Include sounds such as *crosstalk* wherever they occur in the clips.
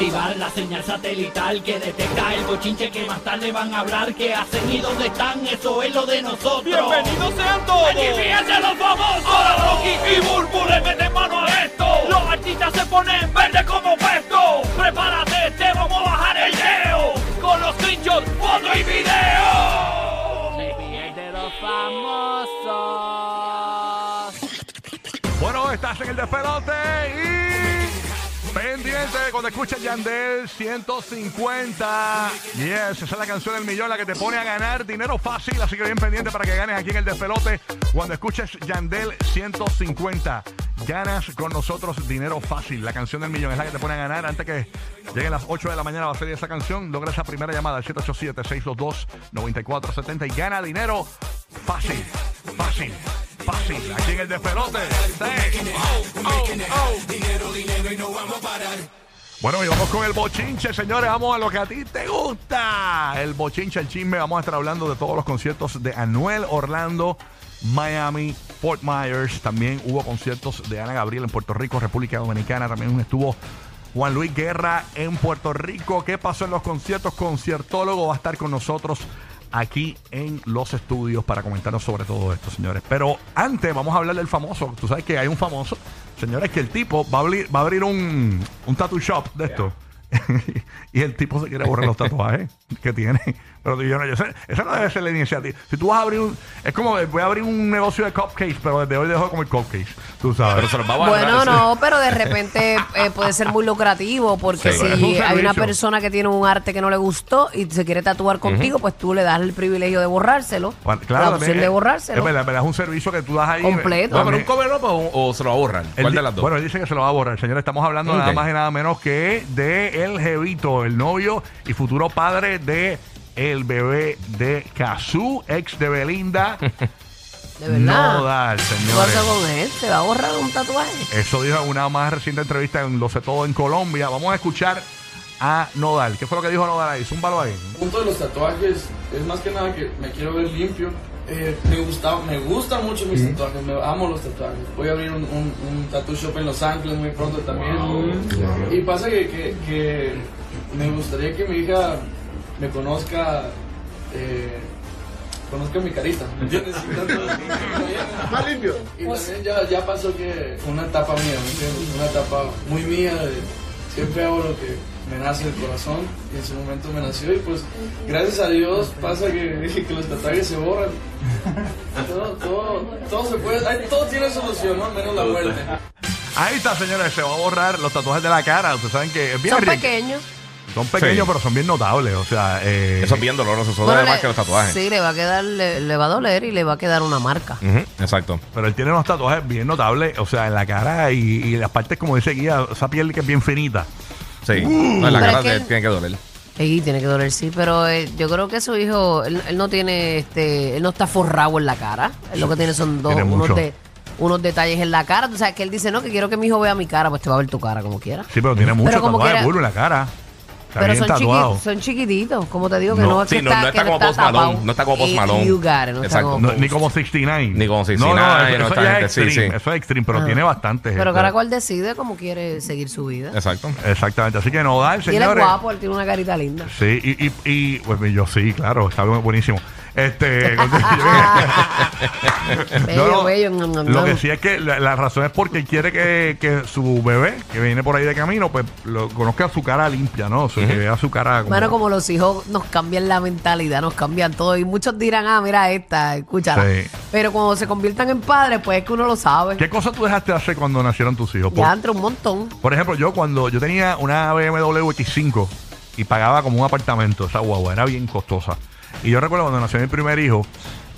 Activar la señal satelital que detecta el bochinche que más tarde van a hablar. ¿Qué hacen y dónde están? Eso es lo de nosotros. ¡Bienvenidos sean todos! ¡Aquí fíjense los famosos! Ahora Rocky y Burbu le meten mano a esto. Los artistas se ponen verde como puesto. Prepárate, te vamos a bajar el leo. Con los screenshots, foto y video. de los famosos. Bueno, estás en el despelote y pendiente cuando escuches Yandel 150. Yes, esa es la canción del millón, la que te pone a ganar dinero fácil. Así que bien pendiente para que ganes aquí en el despelote. Cuando escuches Yandel 150, ganas con nosotros dinero fácil. La canción del millón es la que te pone a ganar. Antes que lleguen las 8 de la mañana va a salir esa canción. Logra esa primera llamada al 787-622-9470 y gana dinero fácil, fácil. Fácil, aquí en el despelote. Oh. Bueno, y vamos con el bochinche, señores. Vamos a lo que a ti te gusta. El bochinche, el chisme. Vamos a estar hablando de todos los conciertos de Anuel Orlando, Miami, Fort Myers. También hubo conciertos de Ana Gabriel en Puerto Rico, República Dominicana. También estuvo Juan Luis Guerra en Puerto Rico. ¿Qué pasó en los conciertos? Conciertólogo va a estar con nosotros aquí en los estudios para comentarnos sobre todo esto, señores. Pero antes vamos a hablar del famoso. Tú sabes que hay un famoso, señores, que el tipo va a abrir, va a abrir un, un tattoo shop de esto. *laughs* y el tipo se quiere borrar los tatuajes que tiene. Pero yo no, yo sé, esa no debe ser la iniciativa. Si tú vas a abrir un. Es como voy a abrir un negocio de cupcakes, pero desde hoy dejo de comer cupcakes. Tú sabes. Pero se los va a guardar, Bueno, no, pero de repente eh, puede ser muy lucrativo porque Sí, si un hay una persona que tiene un arte que no le gustó y se quiere tatuar contigo, pues tú le das el privilegio de borrárselo. Bueno, claro, la opción de es- borrárselo. Es verdad, es verdad, es un servicio que tú das ahí. Completo. No, pero un cover up o, o se lo borrar. Él ¿Cuál di- de las dos? Bueno, él dice que se lo va a borrar. Señor, estamos hablando nada más y nada menos que de el jevito, el novio y futuro padre de el bebé de Kazú, ex de Belinda. *laughs* de verdad. Nodal, ¿Qué señores. pasa con él? ¿Se va a borrar un tatuaje? Eso dijo en una más reciente entrevista en Lo sé todo en Colombia. Vamos a escuchar a Nodal. ¿Qué fue lo que dijo Nodal ahí? Zúmbalo ahí. El punto de los tatuajes es más que nada que me quiero ver limpio. Eh, me gusta, me gustan mucho mis tatuajes, me amo los tatuajes. Voy a abrir un, un, un tattoo shop en Los Ángeles muy pronto también. Y pasa que, que, que me gustaría que mi hija me conozca, eh, conozca mi carita, ¿me entiendes? *laughs* Más limpio. Y también ya, ya pasó que fue una etapa mía, ¿me entiendes? Una etapa muy mía de siempre hago lo que me nace del corazón y en su momento me nació y pues gracias a Dios pasa que, *laughs* que los tatuajes se borran. Todo, todo, todo se puede, todo tiene solución, ¿no? Menos la muerte. Ahí está, señores. Se va a borrar los tatuajes de la cara. Ustedes saben que es bien Son rico. pequeños. Son pequeños, Sí. pero son bien notables. O sea, eh, Eso es bien doloroso. Eso Bueno, duele más le- que los tatuajes. Sí, le va a quedar, le, le va a doler y le va a quedar una marca. Ujú, exacto. Pero él tiene unos tatuajes bien notables, o sea, en la cara y, y las partes, como dice Guía, esa piel que es bien finita. Sí. no, en la Pero cara es que te- él- tiene que doler. Sí, tiene que doler, sí, pero eh, yo creo que su hijo, él, él no tiene, este, él no está forrado en la cara. Él lo que tiene son dos, Tiene unos, de, unos detalles en la cara. Tú sabes que él dice, no, que quiero que mi hijo vea mi cara, pues te va a ver tu cara como quiera. Sí, pero tiene mucho como tatuaje quiera- bulbo en la cara. Está Pero bien son, tatuado. chiqui- son chiquititos, como te digo, que No, no, sí, que no- está, no está que como Post Malone, tapado. no está como Post Malone. You got it, no está Exacto. como No, ni como 69. Ni como No, 69, no, no, eso, esta ya gente, es sí, extreme. sí. Eso es extreme, pero tiene bastante. Pero gente. cada cual decide cómo quiere seguir su vida. Exacto. Exactamente. Así que no da el Y él es guapo, él tiene una carita linda. Sí, y, y, y pues yo sí, claro, está bu- buenísimo. Este, *laughs* *laughs* Bello, bello, nom, nom, Lo que sí es que la, la razón es porque quiere que, que su bebé, que viene por ahí de camino, pues lo conozca su cara limpia, ¿no? O sea, Que vea su cara como... Bueno, como los hijos nos cambian la mentalidad, nos cambian todo. Y muchos dirán, ah, mira esta, escúchala. Sí. Pero cuando se conviertan en padres, pues es que uno lo sabe. ¿Qué cosas tú dejaste de hacer cuando nacieron tus hijos? Ya entre un montón. por ejemplo, yo cuando yo tenía una BMW X5 y pagaba como un apartamento, esa guagua era bien costosa. Y yo recuerdo cuando nació mi primer hijo,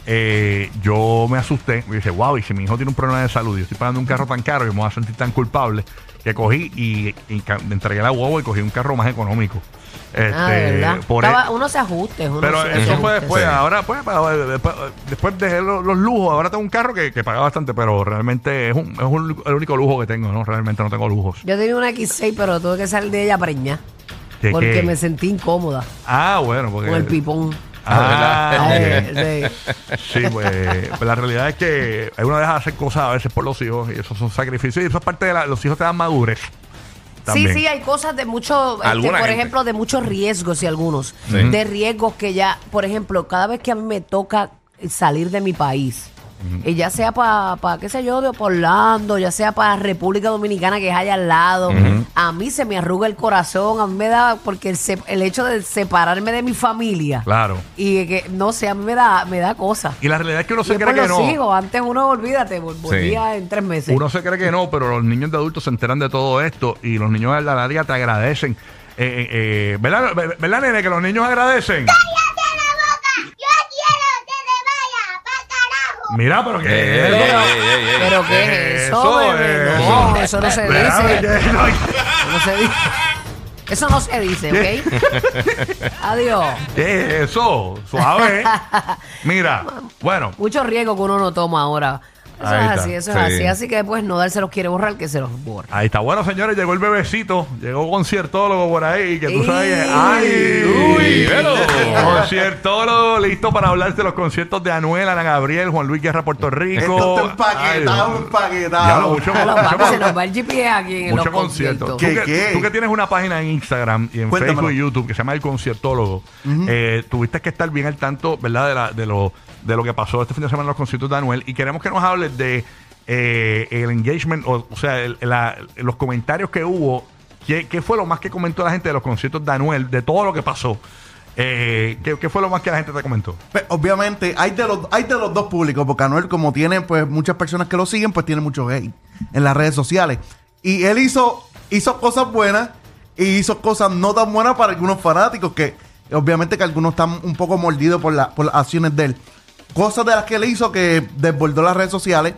eh, yo me asusté. Y dije, wow, y si mi hijo tiene un problema de salud, y yo estoy pagando un carro tan caro, yo me voy a sentir tan culpable, que cogí y, y me entregué la guagua y cogí un carro más económico. Este, ah, verdad. por Estaba- e- uno se ajuste. Uno pero se- se eso fue después. Sí. Ahora, pues, después, después dejé los, los lujos. Ahora tengo un carro que, que paga bastante, pero realmente es, un, es un- el único lujo que tengo, ¿no? Realmente no tengo lujos. Yo tenía una X6, pero tuve que salir de ella preña. ¿De Porque qué? me sentí incómoda Ah, bueno, porque. con el pipón. Ah, ok. *laughs* sí. Sí, pues, pues la realidad es que uno deja de hacer cosas a veces por los hijos y eso son sacrificios y eso es parte de la, los hijos te dan madurez. Sí, También. sí, hay cosas de mucho, este, por gente. ejemplo, de muchos riesgos y algunos. Sí. De riesgos que ya, por ejemplo, cada vez que a mí me toca salir de mi país, y ya sea para, qué sé yo, de pa' Orlando, ya sea para República Dominicana, que es allá al lado, a mí se me arruga el corazón, a mí me da, porque el, se- el hecho de separarme de mi familia, Claro. y que, no sé, a mí me da, me da cosa. Y la realidad es que uno Y se es cree por que los no. hijos, antes uno, olvídate, vol- volvía en tres meses. Uno se cree que no, *laughs* pero los niños de adultos se enteran de todo esto y los niños de la larga te agradecen. Eh, eh, eh, ¿verdad, ¿Verdad, nene? Que los niños agradecen. Mira, pero que es eso? ¿Pero qué es eso, bebé? No, eso no se dice. no, No se dice. Eso no se dice, ¿ok? *laughs* Adiós. ¿Qué es eso? Suave. *laughs* Mira, bueno, Mucho riesgo que uno no toma ahora. Eso Ahí es está. así, eso es Sí. así. Así que pues no darse los quiere borrar, que se los borra. ahí está. Bueno, señores, llegó el bebecito. Llegó conciertólogo por ahí. Que tú sabes. ¡Ay! Uy, velo. Conciertólogo listo para hablar de los conciertos de Anuel, Ana Gabriel, Juan Luis Guerra, Puerto Rico. Esto está empaquetado, Ay, empaquetado. Mucho, Pero, mucho- papi, se nos va el GPS aquí en mucho los concierto. conciertos. ¿Tú ¿Qué, que, qué? tú que tienes una página en Instagram y en Cuéntamelo. Facebook y YouTube que se llama El Conciertólogo, eh, tuviste que estar bien al tanto, ¿verdad? De, la- de, lo, de lo que pasó este fin de semana en los conciertos de Anuel y queremos que nos hables de eh, el engagement, o, sea, los comentarios que hubo. ¿Qué, qué fue lo más que comentó la gente de los conciertos de Anuel, de todo lo que pasó? Eh, ¿qué, qué fue lo más que la gente te comentó? Pues, obviamente, hay de, los, hay de los dos públicos, porque Anuel, como tiene pues muchas personas que lo siguen, pues tiene mucho hate en las redes sociales. Y él hizo, hizo cosas buenas y hizo cosas no tan buenas para algunos fanáticos, que obviamente que algunos están un poco mordidos por, la- por las acciones de él. Cosas de las que él hizo que desbordó las redes sociales.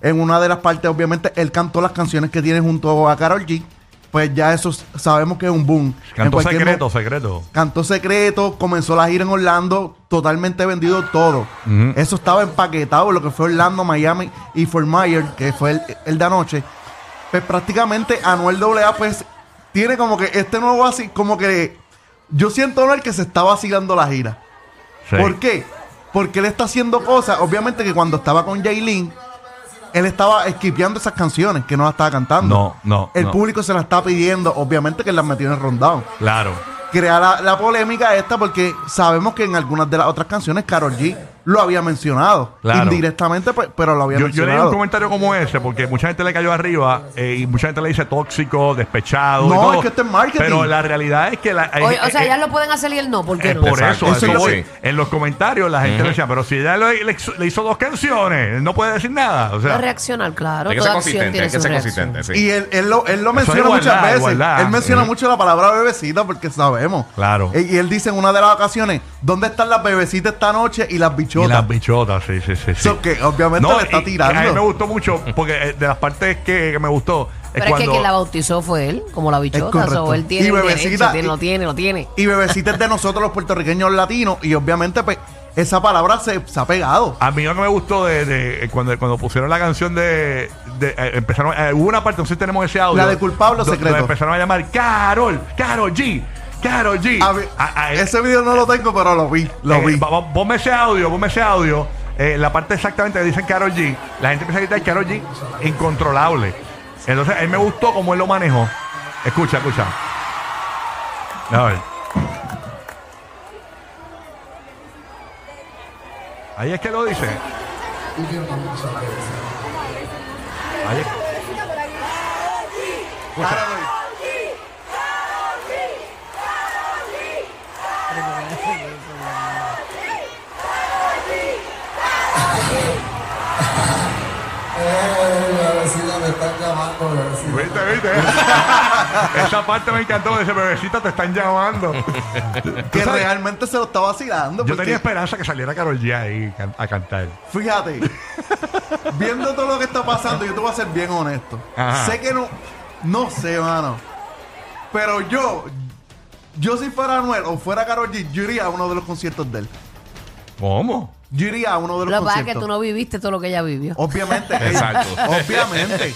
En una de las partes, obviamente, él cantó las canciones que tiene junto a Karol G. Pues ya eso sabemos que es un boom. Cantó secreto, secreto. Cantó secreto, comenzó la gira en Orlando, totalmente vendido todo. Eso estaba empaquetado, lo que fue Orlando, Miami y Fort Myers, que fue el, el de anoche. Pues prácticamente Anuel AA, pues, tiene como que este nuevo así, como que yo siento Anuel que se está vacilando la gira. Sí. ¿Por qué? Porque él está haciendo cosas, obviamente que cuando estaba con Jaylin, él estaba esquipeando esas canciones que no las estaba cantando. No, no, El no. público se las está pidiendo, obviamente que las metió en el rundown Claro. crea la, la polémica esta porque sabemos que en algunas de las otras canciones Karol G lo había mencionado. Claro. Indirectamente, pero lo había Yo, yo leí un mencionado. comentario como ese porque mucha gente le cayó arriba eh, y mucha gente le dice tóxico, despechado. y No, todo. es que esto es marketing. Pero la realidad es que. La, o sea, eh, ya lo pueden hacer y él no, ¿por qué eh, no? por Exacto. eso, Eso eso voy. en los comentarios la gente decía, pero si ella le, le hizo, le hizo dos canciones, él no puede decir nada. O Va a sea, reaccionar, claro. Hay que ser consistente, hay que ser consistente, sí. Y él, él lo, él lo Eso menciona igualdad, muchas veces. igualdad. Él menciona mucho la palabra bebecita porque sabemos. Claro. Y, y él dice en una de las ocasiones, ¿dónde están las bebecitas esta noche y las y bichotas? las bichotas, sí, sí, sí. sí. So que obviamente le está y- y tirando. A mí me gustó mucho porque eh, de las partes que, que me gustó es Pero es que cuando. quien la bautizó fue él, como la bichota. so, él tiene Y bebecita, derecho, tiene, y- lo tiene, lo tiene. Y bebecita es de nosotros los puertorriqueños latinos y obviamente pues esa palabra se, se ha pegado. A mí lo que me gustó de, de- cuando, cuando pusieron la canción de. de, eh, empezaron, eh, hubo una parte, no sé si tenemos ese audio. La de Culpable o Secreto. donde empezaron a llamar Carol, Carol G, Carol G. A ver, A- a- ese video no lo tengo, pero lo vi. Lo eh, vi. ponme ese audio, ponme ese audio. Eh, la parte exactamente que dicen Carol G. La gente empieza a gritar Carol G incontrolable. Entonces, a mí me gustó cómo él lo manejó. Escucha, escucha. A ver. Ahí es que lo dice. Ahí es- Ahora doy. ¿Viste, viste? *laughs* Esa parte me encantó. Ese bebecito te están llamando. Que sabes- realmente se lo está vacilando. Yo porque- tenía esperanza que saliera Carol G ahí a cantar. Fíjate, *laughs* viendo todo lo que está pasando, yo te voy a ser bien honesto. Ajá. Sé que no, no sé, mano. Pero yo, yo si fuera Anuel o fuera Karol G, yo iría a uno de los conciertos de él. ¿Cómo? Yo iría a uno de los Lo que pasa es que conciertos. tú no viviste todo lo que ella vivió. Obviamente. *laughs* Exacto. obviamente.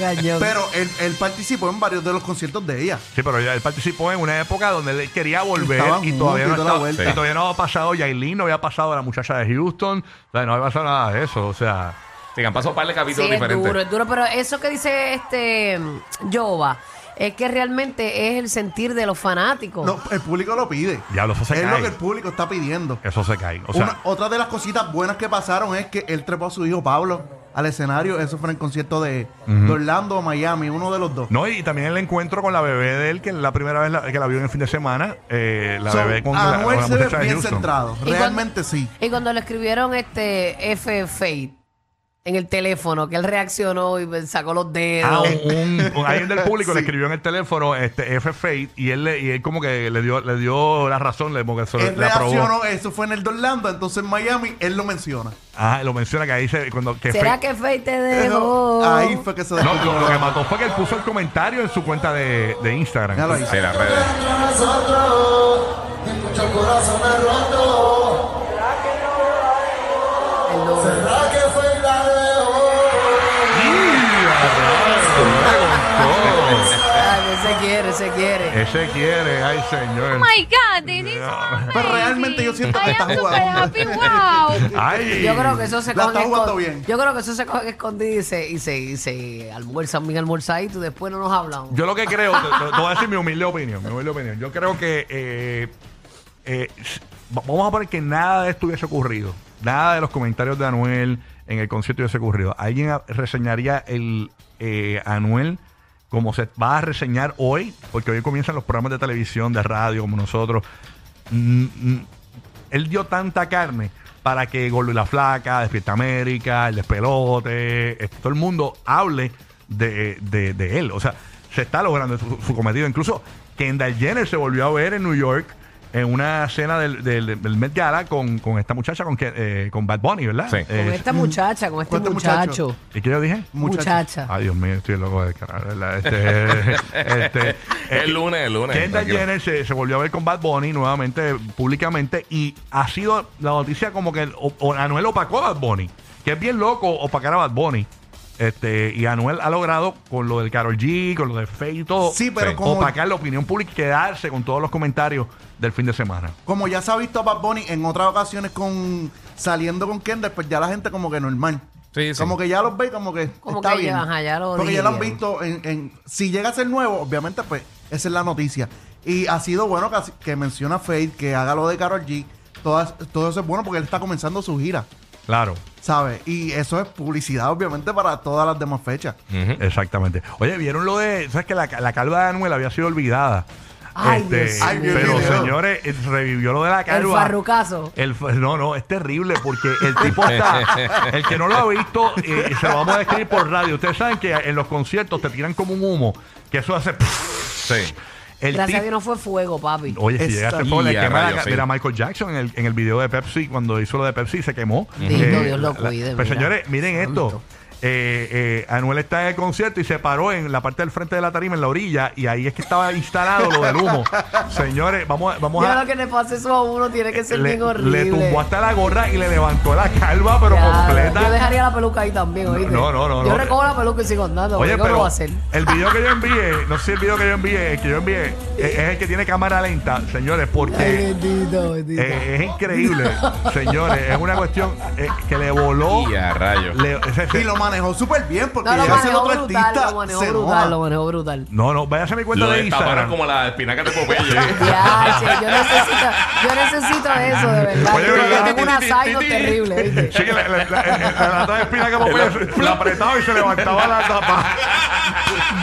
Cañón. Pero él, él participó en varios de los conciertos de ella. Sí, pero él participó en una época donde él quería volver Estaban y todavía no juntos y toda la estaba, vuelta. y todavía no había pasado Yailin, no había pasado la muchacha de Houston, o sea, no había pasado nada de eso, o sea, Sí, que han pasado un par de Sí, capítulos es diferentes. duro, es duro, pero eso que dice este mm, Jova es que realmente es el sentir de los fanáticos. No, el público lo pide. Diablo, eso se es cae. lo que el público está pidiendo. eso se cae. O sea, Una- otra de las cositas buenas que pasaron es que él trepó a su hijo Pablo al escenario. Eso fue en el concierto de, de Orlando o Miami, uno de los dos. no, y también el encuentro con la bebé de él, que es la primera vez la- que la vio en el fin de semana, eh, la So, bebé con la, Anuel con la se ve muchacha de bien Houston. centrado. Y cuando- Realmente sí. Y cuando le escribieron este F Fate en el teléfono, que él reaccionó y me sacó los dedos. Ah, un, *laughs* un- un- alguien del público le escribió en el teléfono este F Fate y él le, y él como que le dio le dio la razón, le, eso Él le aprobó. reaccionó, eso fue en el de Orlando, entonces en Miami él lo menciona. Ah, lo menciona que ahí dice cuando que ¿Será Fate- que Fate te dejó? Ahí fue que se No, lo, lo que mató fue que él puso el comentario en su cuenta de, de Instagram. Míralo ahí. Sí, las redes. El quiere, se quiere. Ese quiere, ay señor. Oh my God, this is Pero realmente yo siento que I está am super jugando. happy, wow. Ay. Yo creo que eso se La coge está jugando escon- bien. Yo creo que eso se coge escondido y se, y se, y se almuerzan bien almorzaditos y después no nos hablamos. Yo lo que creo, te, te- te voy a decir mi humilde opinión, mi humilde opinión. Yo creo que eh, eh, s- va- vamos a poner que nada de esto hubiese ocurrido. Nada de los comentarios de Anuel en el concierto hubiese ocurrido. ¿Alguien a- reseñaría el eh, Anuel como se va a reseñar hoy? Porque hoy comienzan los programas de televisión, de radio, como nosotros. Mm, mm, él dio tanta carne para que Gordo y la Flaca, Despierta América, El Despelote, este, todo el mundo hable de, de- de él. O sea, se está logrando su cometido. Incluso Kendall Jenner se volvió a ver en New York en una cena del, del, del Met Gala con, con esta muchacha, con, que- eh, con Bad Bunny, ¿verdad? Sí. Con Eh, esta muchacha, con este con este muchacho. muchacho. ¿Y qué yo dije? Muchacha. Ay, Dios mío, estoy loco de cara, ¿verdad? Este, *laughs* este, El lunes, el lunes. Kendall. Jenner se, se volvió a ver con Bad Bunny nuevamente, públicamente, y ha sido la noticia como que o- o Anuel opacó a Bad Bunny, que es bien loco opacar a Bad Bunny. Este, y Anuel ha logrado con lo del Carol G, con lo de Faye y todo, Sí, pero Sí. como, opacar la opinión pública y quedarse con todos los comentarios del fin de semana. como ya se ha visto a Bad Bunny en otras ocasiones con saliendo con Kendall, pues ya la gente como que normal. Sí, sí. Como que ya los ve como que Como está que bien. ya, ajá, ya lo Porque ya lo han visto en, en- Si llega a ser nuevo, obviamente, pues esa es la noticia. Y ha sido bueno que, que menciona Faith, que haga lo de Karol G. Todas, todo eso es bueno porque él está comenzando su gira, Claro. ¿sabes? Y eso es publicidad, obviamente, para todas las demás fechas. Exactamente. Oye, ¿vieron lo de. ¿Sabes que la, la calva de Anuel había sido olvidada? Ay, Dios Ay, mío. pero señores, eh, revivió lo de la El calva. farrucazo. El fa- no, no, es terrible porque el tipo está. *laughs* el que no lo ha visto, eh, se lo vamos a describir por radio. Ustedes saben que en los conciertos te tiran como un humo, que eso hace. Sí. El Gracias a tipo- Dios no fue fuego, papi. Oye, si llegaste Y a quema la rayos, ca- sí. Mira, Michael Jackson en el, en el video de Pepsi, cuando hizo lo de Pepsi, se quemó. Bendito Dios lo cuide, Pues mira. señores, miren Santo. Eh, eh, Anuel está en el concierto y se paró en la parte del frente de la tarima, en la orilla, y ahí es que estaba instalado lo del humo. *laughs* Señores, vamos, a- vamos Yo a. lo que le pase eso a uno tiene que ser le, bien horrible. le tumbó hasta la gorra y le levantó la calva, pero Ya, completa. Yo dejaría la peluca ahí también, ¿oíste? No, no, no, Yo no. recojo la peluca y sigo andando. Oye, ¿Cómo lo pero voy a hacer? el video que yo envié, no sé si el video que yo envié, el que yo envié, *laughs* es, es el que tiene cámara lenta, señores, porque Ay, bendito, bendito. eh, es increíble, *laughs* señores, es una cuestión eh, que le voló. Y a rayos. le- se- se- Y lo más manejó súper bien porque No, lo llega a ser manejó otro brutal, artista. lo manejó se brutal, lo manejó brutal. No, no, váyase a mi cuenta Lo de destaparon Instagram. como la espinaca de Popeye. *laughs* Ya, che, yo necesito, yo necesito eso, de verdad. Oye, yo, tengo un asalto terrible, ¿viste? Sí, que la, la, la, la lata de espina que *laughs* Popeye la apretaba y se levantaba la tapa.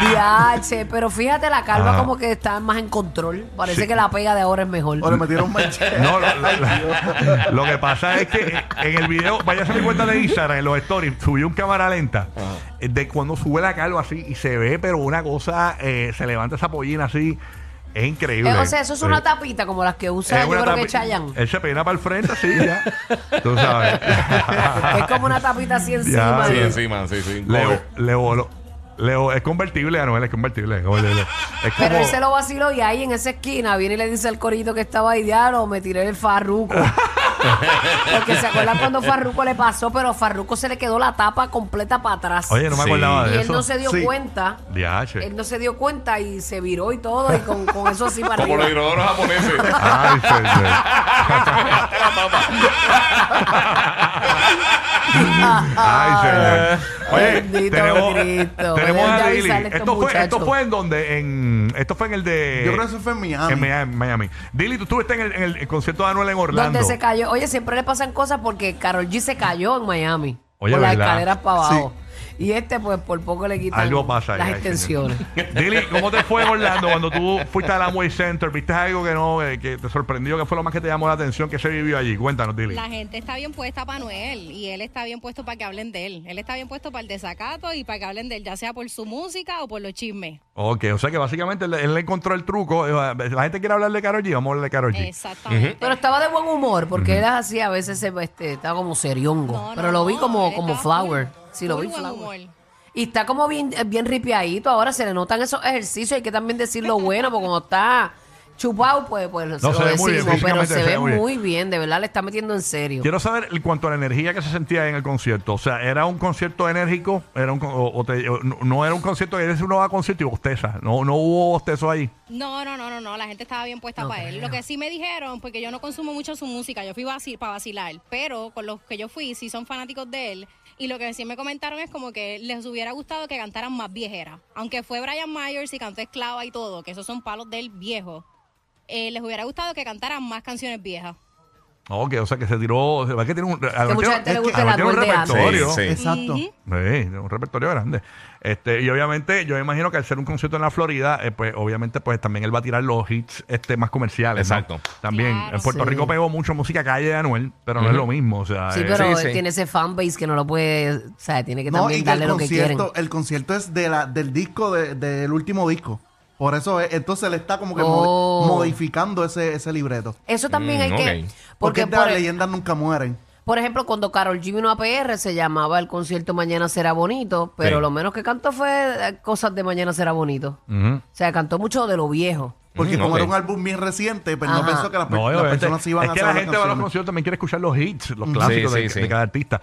Diache, pero fíjate, la calva Ajá. como que está más en control. Parece Sí. que la pega de ahora es mejor. O le metieron manchete. No, lo, lo- lo que pasa es que en el video, váyase a mi cuenta de Instagram, en los stories, subió un cámara eh, de cuando sube la calva así y se ve, pero una cosa, eh, se levanta esa pollina así, es increíble. Eh, o sea, eso es una tapita como las que usa, yo creo que tapi- Chayan. Él se peina para el frente, así *laughs* ya. Tú sabes. *laughs* Es como una tapita así encima. Sí, de- encima, sí, sí. Leo, Leo, lo- Leo, es convertible, Anuel, es convertible. es convertible. Es Pero él se lo vaciló y ahí en esa esquina viene y le dice al corito que estaba ahí, diablo, me tiré el farruco. *laughs* Porque se acuerdan cuando Farruco le pasó, pero Farruco se le quedó la tapa completa para atrás. Oye, no me Sí. acordaba y de él eso. no se dio Sí. cuenta. Diache. Él no se dio cuenta y se viró y todo, y con, con eso así para Como los arriba. japoneses. Ay, señor. Ay, señor. Oye, Bendito tenemos, Cristo. tenemos Deben de a Lili. avisarle a estos Esto fue, esto muchachos. fue en donde, en, esto fue en el de. Yo creo que eso fue en Miami. En Miami. Miami. Dili, tú estuviste en el, en el concierto de Anuel en Orlando. Donde se cayó. Oye, siempre le pasan cosas porque Carol G se cayó en Miami. Oye, por las ¿verdad? escaleras para abajo. Y este, pues, por poco le quitan Algo pasa ahí, las extensiones. *laughs* Dili, ¿cómo te fue en Orlando cuando tú fuiste al Amway Center? ¿Viste algo que no, eh, que te sorprendió? ¿Qué fue lo más que te llamó la atención que se vivió allí? Cuéntanos, Dili. La gente está bien puesta para Noel y él está bien puesto para que hablen de él. Él está bien puesto para el desacato y para que hablen de él, ya sea por su música o por los chismes. Ok, o sea que básicamente él, él le encontró el truco. Eh, La gente quiere hablar de Karol G, vamos a hablar de Karol G. Exactamente. Pero estaba de buen humor, porque él es así, a veces se, este, estaba como seriongo. No, no, pero lo vi como, él como flower. Sí, lo full vi buen flower. humor. Y está como bien, bien ripiadito. Ahora se le notan esos ejercicios. Hay que también decir lo bueno, porque cuando está chupado, pues, pues se No, lo se ve muy bien, decimos. pero físicamente se se ve ve muy bien. muy bien, de verdad le está metiendo en serio. Quiero saber en cuanto a la energía que se sentía en el concierto. O sea, ¿era un concierto enérgico? ¿Era un, con- o, o te- o no, no era un concierto que eres uno va a concierto y bosteza. No, no hubo bostezo ahí. No, no, no, no, no, la gente estaba bien puesta No para él. creo. Lo que sí me dijeron, porque yo no consumo mucho su música, yo fui para vacilar, pero con los que yo fui sí son fanáticos de él. Y lo que sí me comentaron es como que les hubiera gustado que cantaran más viejeras. Aunque fue Brian Myers y cantó Esclava y todo, que esos son palos del viejo. eh, les hubiera gustado que cantaran más canciones viejas. Ok, o sea que se tiró. es que tiene un, a mucha gente le gusta el tiene un de repertorio. Sí, sí. Exacto. Sí, tiene un repertorio grande. Este, y obviamente, yo imagino que al ser un concierto en la Florida, eh, pues obviamente, pues también él va a tirar los hits este, más comerciales. ¿no? Exacto. También. Claro. en Puerto Sí. Rico pegó mucho música calle de Anuel, pero no es lo mismo. O sea, Sí, eh, pero sí, él sí. tiene ese fanbase que no lo puede, o sea, tiene que No, también y que darle el lo que quieren. concierto, el concierto es de la, del disco, de- del último disco. Por eso, es- entonces él está como que Oh. modificando ese, ese libreto. Eso también Mm, hay que, ok. Porque, es las leyendas nunca mueren. por ejemplo, cuando Carol G vino a PR se llamaba el concierto Mañana será bonito, pero Sí. lo menos que cantó fue eh, cosas de Mañana será bonito. O sea, cantó mucho de lo viejo. Porque Mm, como era un álbum bien reciente, pues no pensó que las, No, personas se iban es a que saber la las gente va a los conciertos también quiere escuchar los hits, los clásicos Sí, de, sí, de sí. cada artista.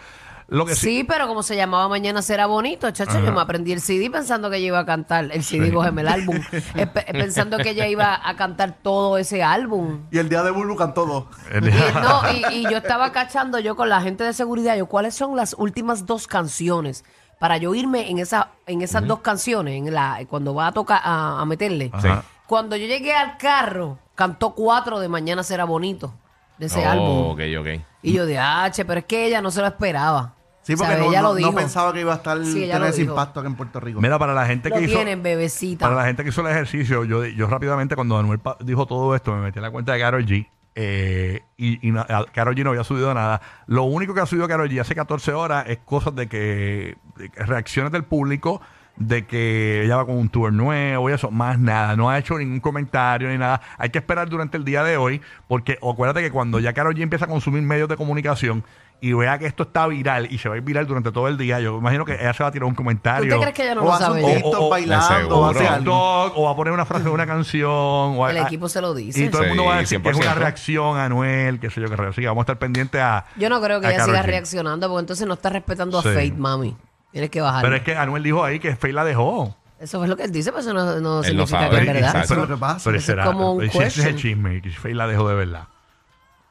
Lo que Sí, sí, pero como se llamaba Mañana será bonito, chacho, yo me aprendí el CD pensando que ella iba a cantar, el CD cógeme el álbum, Eh, pe- pensando que ella iba a cantar todo ese álbum. Y el día de Bulbu cantó dos. el- Y, no, y, y yo estaba cachando yo con la gente de seguridad, yo, ¿cuáles son las últimas dos canciones? Para yo irme en, esa, en esas dos canciones, en la, cuando va a tocar, a, a meterle. Ajá. Cuando yo llegué al carro, cantó cuatro de Mañana será bonito, de ese Oh, álbum. ok, ok. Y yo de H, pero es que ella no se lo esperaba. Sí, porque no, ella no- lo no dijo. pensaba que iba a estar Sí, ella tener lo ese dijo. impacto aquí en Puerto Rico. Mira, para la gente Lo que hizo. tienen, bebecita. Para la gente que hizo el ejercicio, yo, yo rápidamente cuando Anuel pa- dijo todo esto, me metí en la cuenta de Karol G. eh, y, y na- a- Karol G no había subido nada. Lo único que ha subido Karol G hace 14 horas es cosas de que, de que reacciones del público, de que ella va con un tour nuevo y eso, más nada. No ha hecho ningún comentario ni nada. Hay que esperar durante el día de hoy, porque acuérdate que cuando ya Karol G empieza a consumir medios de comunicación y vea que esto está viral y se va a ir viral durante todo el día, yo imagino que ella se va a tirar un ¿Tú comentario. te crees que ella no o lo un sabe? TikTok o- bailando, o. TikTok, o va a poner una frase de una canción. O El a- equipo se lo dice. Y todo el mundo Sí, va a decir que es una 100%. reacción a Anuel, qué sé yo, qué sé yo. Así que vamos a estar pendientes a. Yo no creo que ella Karol siga G. reaccionando porque entonces no está respetando a. Faith, mami. Tienes que bajar. Pero es que Anuel dijo ahí que Faye la dejó. Eso es lo que él dice, pero eso no, no Él significa sabe, que es verdad. exacto. Eso es lo que pasa. Pero Eso es será. como un ese es el question. chisme, que Faye la dejó de verdad.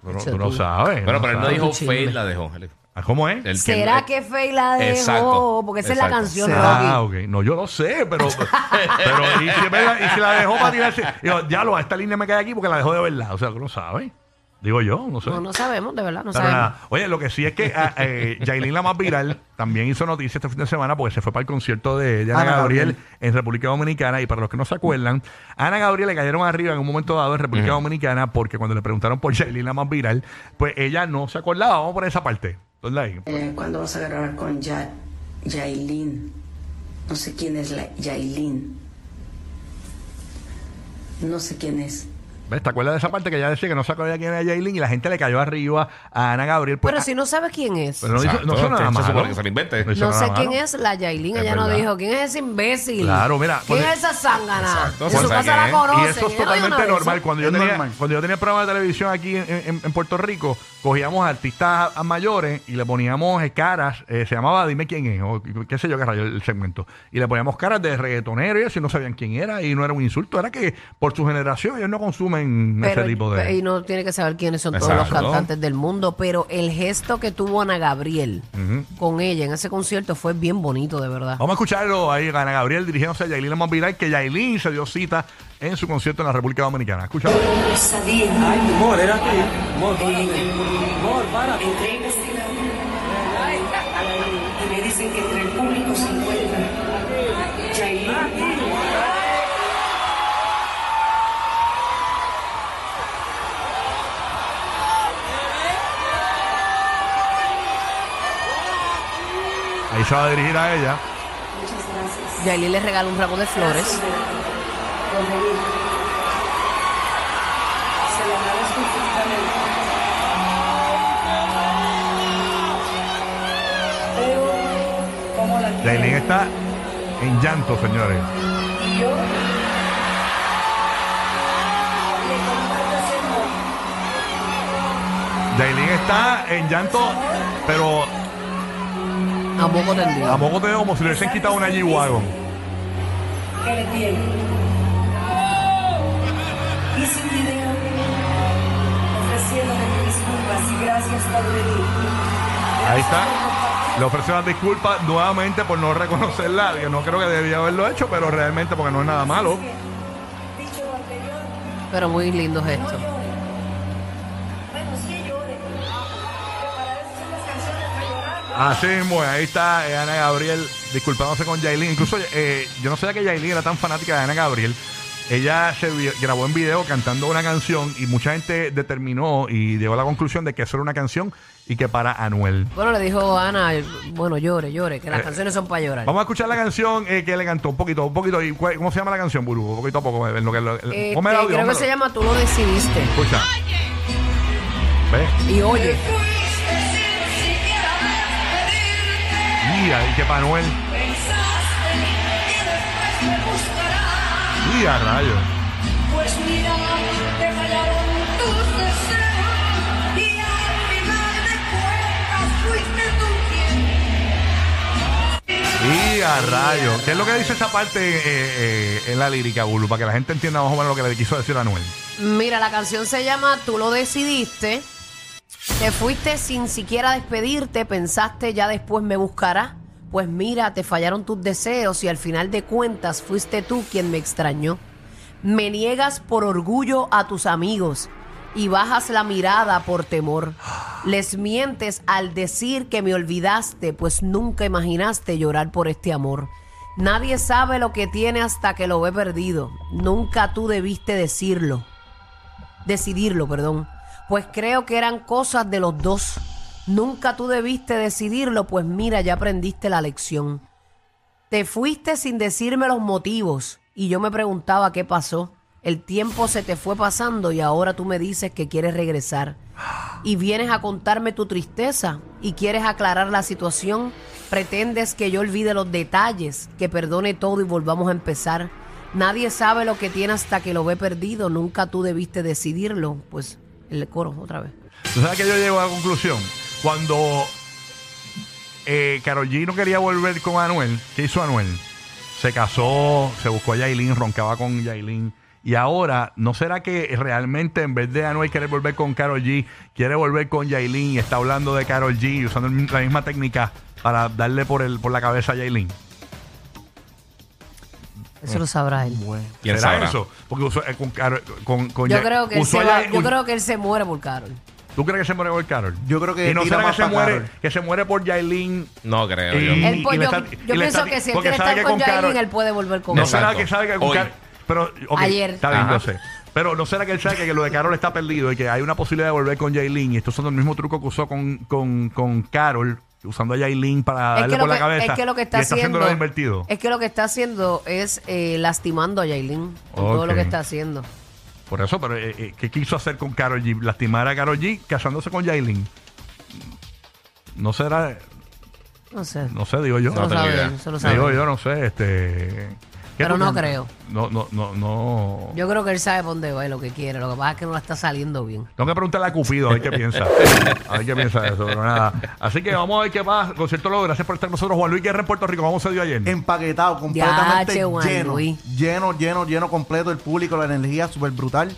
Tú no, tú tú. sabes. Bueno, pero él no sabes. dijo chisme. Faith la dejó. Él- Ah, ¿Cómo es? El ¿Será que Faye la dejó? Exacto, Porque esa es exacto. la canción, ¿Será? Rocky. Ah, ok. No, yo lo sé, pero. *laughs* pero y, si, es verdad, y si la dejó para tirarse. Digo, ya lo, esta línea me cae aquí porque la dejó de verdad. O sea, no sabe. Digo yo, no sé. No, no sabemos, de verdad, no Pero sabemos. nada. Oye, lo que sí es que ah, eh, *laughs* Yailin, la más viral, también hizo noticia este fin de semana porque se fue para el concierto de, de Ana, Ana Gabriel, Gabriel. en República Dominicana. Y para los que no se acuerdan, a Ana Gabriel le cayeron arriba en un momento dado en República Dominicana porque cuando le preguntaron por Yailin, la más viral, pues ella no se acordaba. Vamos por esa parte. ¿Dónde ahí? Eh, ¿Cuándo vas a grabar con ya Yailin? No sé quién es la Yailin. No sé quién es. ¿Ves? ¿Te acuerdas de esa parte que ella decía que no se acordaba quién era Yailin y la gente le cayó arriba a Ana Gabriel? Pues, Pero ah, si no sabes quién es. pero no, hizo, no hizo nada se malo. supone que se lo invente. hizo No nada sé quién es la Yailin, Es ella no dijo. ¿Quién es ese imbécil? Claro, mira, ¿Quién cuando- es esa zángana? Exacto, En su pues, casa ¿quién la conocen. Y eso es dijo totalmente normal. Cuando yo, tenía, normal. cuando yo tenía programa de televisión aquí en, en- en Puerto Rico, cogíamos artistas a- mayores y le poníamos eh, caras, eh, se llamaba Dime quién es, o qué sé yo qué rayo el segmento. Y le poníamos caras de reggaetonero y eso, y no sabían quién era, y no era un insulto, era que por su generación ellos no consumen Pero, ese tipo de. y no tiene que saber quiénes son todos los cantantes del mundo, pero el gesto que tuvo Ana Gabriel con ella en ese concierto fue bien bonito, de verdad. Vamos a escucharlo ahí, Ana Gabriel dirigiéndose a Yailin viral, que Yailin se dio cita en su concierto en la República Dominicana. Escúchalo. Sabía. Ay, amor, era Amor, Entré investigando. Se va a dirigir a ella. Muchas gracias. Yailin le regaló un ramo de flores. Por venir. Se lo agradezco infinitamente. Pero, ¿cómo la quiero? Yailin está en llanto, señores. Y yo. Yailin está en llanto, pero A poco tendido. a poco te como si le hubiesen quitado una G-Wagon. que le tiene. Hice un video disculpas y gracias por venir. Ahí está. Le ofreció las disculpas nuevamente por no reconocerla. que no creo que debía haberlo hecho, pero realmente porque no es nada malo. Pero muy lindo no gesto. Así mismo, es. ahí está eh, Ana Gabriel disculpándose con Yailin. Incluso eh, yo no sabía que Yailin era tan fanática de Ana Gabriel. Ella se grabó en video cantando una canción y mucha gente determinó y llegó a la conclusión de que eso era una canción y que para Anuel. Bueno, le dijo Ana, bueno, llore, llore, que las Eh, canciones son para llorar. Vamos a escuchar la canción eh, que le cantó un poquito, un poquito. ¿Y cuál- ¿Cómo se llama la canción, Buru? Poquito a poco. en lo que, lo- Este, audio, creo que se llama Tú lo decidiste. Escucha. ¿Ves? Y oye, Y que para Anuel. Y a rayos. Pues mira, te fallaron tus deseos y al final de cuentas fuiste tú quien Y a rayos. ¿Qué es lo que dice esa parte eh, eh, en la lírica, Bulu? Para que la gente entienda más o menos lo que le quiso decir a Anuel. mira, la canción se llama Tú lo decidiste. Te fuiste sin siquiera despedirte, pensaste ya después me buscará. Pues mira, te fallaron tus deseos y al final de cuentas fuiste tú quien me extrañó. Me niegas por orgullo a tus amigos y bajas la mirada por temor. Les mientes al decir que me olvidaste, pues nunca imaginaste llorar por este amor. Nadie sabe lo que tiene hasta que lo ve perdido. Nunca tú debiste decirlo decidirlo, perdón. Pues creo que eran cosas de los dos. Nunca tú debiste decidirlo, pues mira, ya aprendiste la lección. Te fuiste sin decirme los motivos y yo me preguntaba qué pasó. El tiempo se te fue pasando y ahora tú me dices que quieres regresar. Y vienes a contarme tu tristeza y quieres aclarar la situación. Pretendes que yo olvide los detalles, que perdone todo y volvamos a empezar. Nadie sabe lo que tiene hasta que lo ve perdido. Nunca tú debiste decidirlo. Pues el coro otra vez. ¿Tú sabes que yo llego a la conclusión? Cuando eh, Karol G no quería volver con Anuel, ¿qué hizo Anuel? Se casó, se buscó a Yailin, roncaba con Yailin Y ahora, ¿no será que realmente en vez de Anuel querer volver con Carol G, quiere volver con Yailin y está hablando de Carol G usando la misma técnica para darle por el por la cabeza a Yailin? Eso lo sabrá él. ¿Quién ¿Será sabrá? eso? Porque usó, eh, con, Karol- con, con Yo Ya- creo que él usó se a va- Yailin- yo creo que él se muere por Carol. ¿Tú crees que se muere por Carol? Yo creo que ¿Y no tira será que más se, pa' muere, que se muere por Yailin? No creo Y- yo. Él, pues, le yo está- yo y le pienso está- que si él porque quiere sabe estar que con con él puede volver con ¿No él. será Exacto. que sabe que con Hoy. Karol... Pero, ok, Ayer. Está bien, Ajá. yo sé. Pero no será que él sabe que lo de Carol está perdido y que hay una posibilidad de volver con Yailin y estos son el mismo truco que usó con, con, con Carol, usando a Yailin para Es darle que, lo por la que, cabeza. es que lo que está y está haciendo haciendo lo invertido. es que lo que está haciendo es eh, lastimando a Yailin con todo lo Ok. que está haciendo. Por eso, pero eh, eh, ¿qué quiso hacer con Carol G? Lastimar a Carol G casándose con Yailin. No será, No sé. no sé, digo yo. Eso lo Digo yo, no sé, este... ¿qué Pero no creo. No, no, no, no. Yo creo que él sabe por dónde va y lo que quiere. Lo que pasa es que no la está saliendo bien. Tengo que preguntarle a Cupido a ver qué piensa. A ver qué piensa de eso, pero nada. Así que vamos a ver qué pasa. Concierto Logo, gracias por estar con nosotros. Juan Luis Guerra en Puerto Rico, ¿cómo se dio ayer? Empaquetado, completamente Juan lleno. Luis. Lleno, lleno, lleno completo. El público, la energía súper brutal.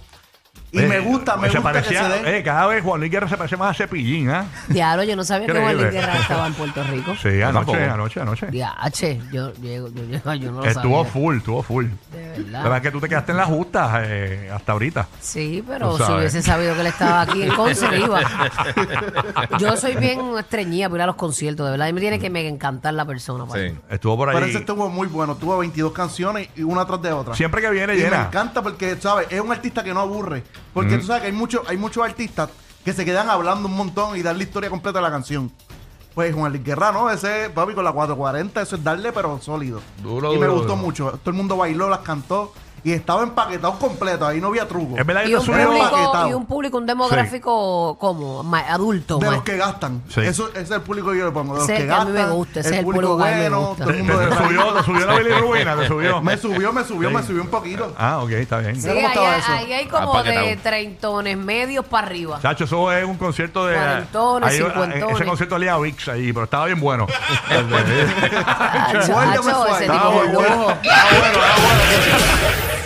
Y Eh, me gusta, me se gusta parecía, que se dé. eh, cada vez Juan Luis Guerra se parece más a Cepillín, ¿ah? Diablo, yo no sabía que Juan Luis. Guerra estaba en Puerto Rico. Sí, anoche, anoche, anoche. Diache, yo, yo, yo, yo, yo no lo Estuvo sabía. full, estuvo full. De La verdad. verdad es que tú te quedaste en la justa eh, hasta ahorita. Sí, pero si hubiese sabido que él estaba aquí iba. Yo soy bien estreñida por ir a los conciertos, de verdad. Y me tiene que me encantar la persona. para Sí. Estuvo por ahí. Pero ese estuvo muy bueno. Tuvo 22 canciones y una tras de otra. Siempre que viene Y me llena. encanta porque, ¿sabes? Es un artista que no aburre. Porque tú sabes que hay, mucho, hay muchos artistas que se quedan hablando un montón y dar la historia completa de la canción. Pues Juan Luis Guerra, ¿no? Ese, papi, con la 440, eso es darle, pero sólido. Duro, y me duro, gustó duro. mucho. Todo el mundo bailó, las cantó y estaba empaquetado completo. Ahí no había truco. Es verdad que Y te un, subió. público, Empaquetado. y un público, un demográfico como ma- adulto. De ma- los que gastan. Sí. Eso, ese es el público que yo le pongo. De los Ese es que el que a mí gastan. me gusta, ese es el público que a mí me gusta. todo el Te, mundo de te subió, te subió la bilirrubina, te subió. *laughs* Me subió, me subió, Sí. me subió un poquito. Ah, ok, está bien. Sí, Mira cómo ahí, estaba hay- eso. ahí hay como de treintones medios para arriba. Chacho, eso es un concierto de. Cuarentones, ahí- cincuentones. Ese concierto olía a Vix ahí, pero estaba bien bueno. *laughs* Chacho, Guárdame chacho, suave. ese Ah, tipo de bueno. lujo.